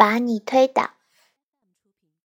把你推倒。